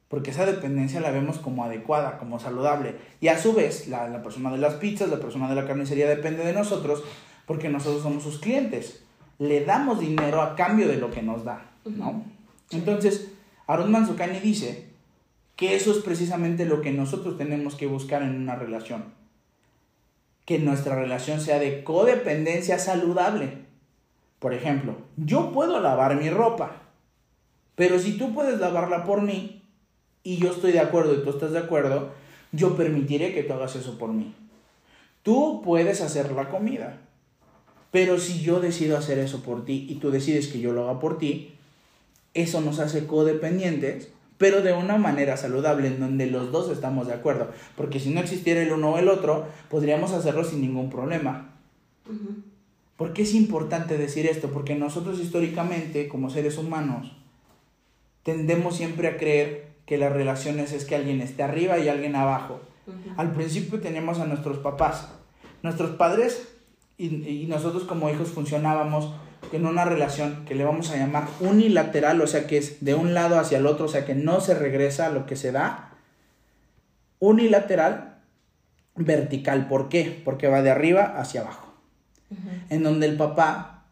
Porque esa dependencia la vemos como adecuada, como saludable. Y a su vez, la, persona de las pizzas, la persona de la carnicería depende de nosotros porque nosotros somos sus clientes. Le damos dinero a cambio de lo que nos da, ¿no? Entonces, Aaron Manzukani dice que eso es precisamente lo que nosotros tenemos que buscar en una relación. Que nuestra relación sea de codependencia saludable. Por ejemplo, yo puedo lavar mi ropa, pero si tú puedes lavarla por mí y yo estoy de acuerdo y tú estás de acuerdo, yo permitiré que tú hagas eso por mí. Tú puedes hacer la comida, pero si yo decido hacer eso por ti y tú decides que yo lo haga por ti, eso nos hace codependientes, pero de una manera saludable, en donde los dos estamos de acuerdo. Porque si no existiera el uno o el otro, podríamos hacerlo sin ningún problema. ¿Por qué es importante decir esto? Porque nosotros históricamente, como seres humanos, tendemos siempre a creer que las relaciones es que alguien esté arriba y alguien abajo. Al principio teníamos a nuestros papás. Nuestros padres y nosotros como hijos funcionábamos en una relación que le vamos a llamar unilateral, o sea que es de un lado hacia el otro, o sea que no se regresa a lo que se da, unilateral, vertical. ¿Por qué? Porque va de arriba hacia abajo. En donde el papá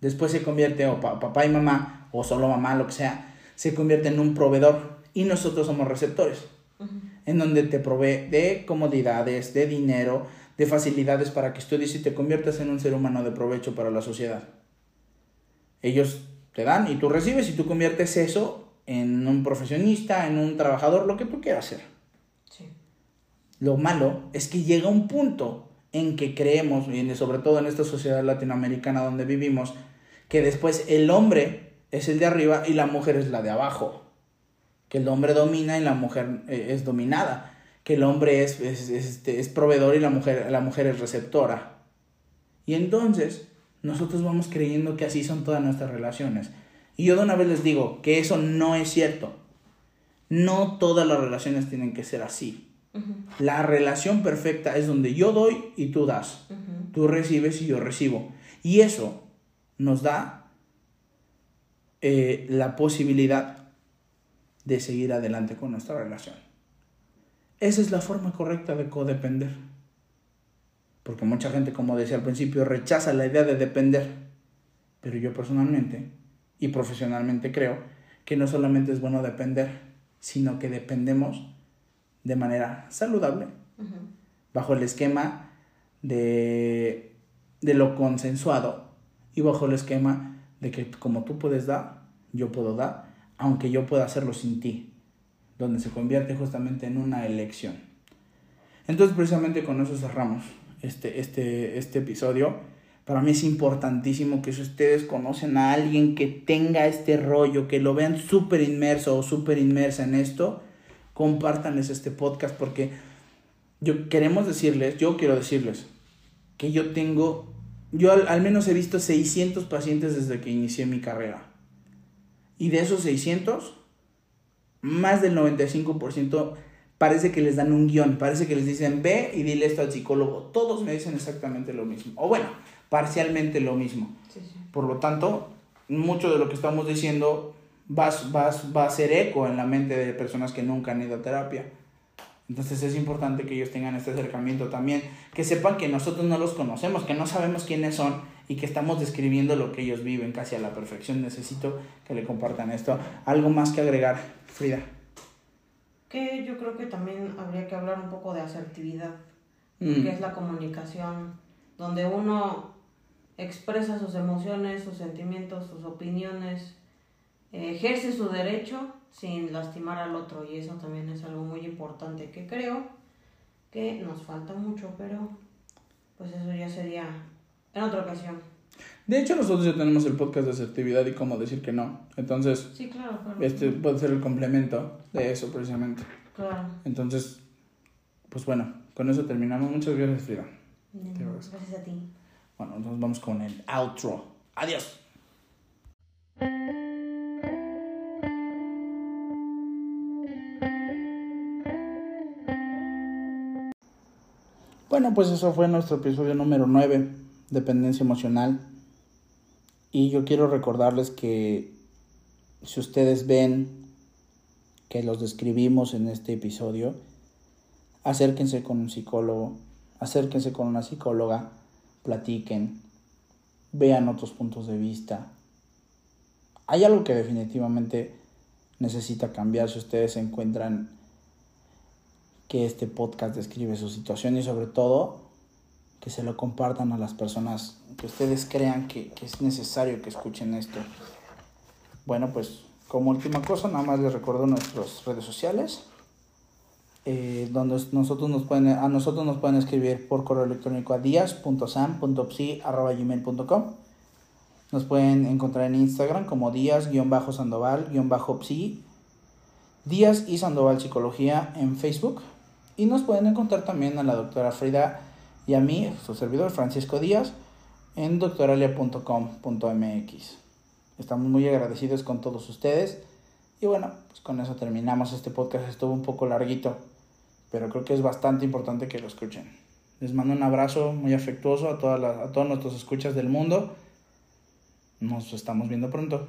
después se convierte, o papá y mamá, o solo mamá, lo que sea, se convierte en un proveedor y nosotros somos receptores. En donde te provee de comodidades, de dinero, de facilidades para que estudies y te conviertas en un ser humano de provecho para la sociedad. Ellos te dan y tú recibes y tú conviertes eso en un profesionista, en un trabajador, lo que tú quieras hacer. Sí. Lo malo es que llega un punto en que creemos, y sobre todo en esta sociedad latinoamericana donde vivimos, que después el hombre es el de arriba y la mujer es la de abajo. Que el hombre domina y la mujer eh, es dominada. Que el hombre es, es, es, este, es proveedor y la mujer, la mujer es receptora. Y entonces nosotros vamos creyendo que así son todas nuestras relaciones. Y yo de una vez les digo que eso no es cierto. No todas las relaciones tienen que ser así. La relación perfecta es donde yo doy y tú das. Tú recibes y yo recibo. Y eso nos da eh, la posibilidad de seguir adelante con nuestra relación. Esa es la forma correcta de codepender. Porque mucha gente, como decía al principio, rechaza la idea de depender. Pero yo personalmente y profesionalmente creo que no solamente es bueno depender, sino que dependemos de manera saludable, bajo el esquema de, de lo consensuado y bajo el esquema de que como tú puedes dar, yo puedo dar, aunque yo pueda hacerlo sin ti, donde se convierte justamente en una elección. Entonces precisamente con eso cerramos este, este, este episodio. Para mí es importantísimo que si ustedes conocen a alguien que tenga este rollo, que lo vean súper inmerso o súper inmersa en esto, compártanles este podcast porque yo queremos decirles, yo quiero decirles que yo tengo, yo al, al menos he visto 600 pacientes desde que inicié mi carrera. Y de esos 600, más del 95% parece que les dan un guion, parece que les dicen ve y dile esto al psicólogo. Todos me dicen exactamente lo mismo. O bueno, parcialmente lo mismo. Por lo tanto, mucho de lo que estamos diciendo va, va, va a ser eco en la mente de personas que nunca han ido a terapia. Entonces es importante que ellos tengan este acercamiento también, que sepan que nosotros no los conocemos, que no sabemos quiénes son y que estamos describiendo lo que ellos viven casi a la perfección. Necesito que le compartan esto. Algo más que agregar, Frida que yo creo que también habría que hablar un poco de asertividad, mm. que es la comunicación, donde uno expresa sus emociones, sus sentimientos, sus opiniones, ejerce su derecho sin lastimar al otro y eso también es algo muy importante que creo que nos falta mucho, pero pues eso ya sería en otra ocasión. De hecho, nosotros ya tenemos el podcast de asertividad y cómo decir que no. Entonces, sí, claro, este puede ser el complemento de eso precisamente. Claro. Entonces, pues bueno, con eso terminamos. Muchas gracias, Frida. gracias a ti. Bueno, nos vamos con el outro. Adiós. Bueno, pues eso fue nuestro episodio número 9, dependencia emocional. Y yo quiero recordarles que si ustedes ven que los describimos en este episodio, acérquense con un psicólogo, acérquense con una psicóloga, platiquen, vean otros puntos de vista. Hay algo que definitivamente necesita cambiar si ustedes encuentran que este podcast describe su situación y sobre todo que se lo compartan a las personas que ustedes crean que, es necesario que escuchen esto. Bueno, pues como última cosa, nada más les recuerdo nuestras redes sociales, eh, donde nosotros nos pueden, a nosotros nos pueden escribir por correo electrónico a díaz.sam.psi.gmail.com Nos pueden encontrar en Instagram como díaz-sandoval-psi, Díaz y Sandoval Psicología en Facebook. Y nos pueden encontrar también a la doctora Frida y a mí, su servidor Francisco Díaz, en doctoralia.com.mx. Estamos muy agradecidos con todos ustedes. Y bueno, pues con eso terminamos este podcast. Estuvo un poco larguito, pero creo que es bastante importante que lo escuchen. Les mando un abrazo muy afectuoso a, todas a todos nuestros escuchas del mundo. Nos estamos viendo pronto.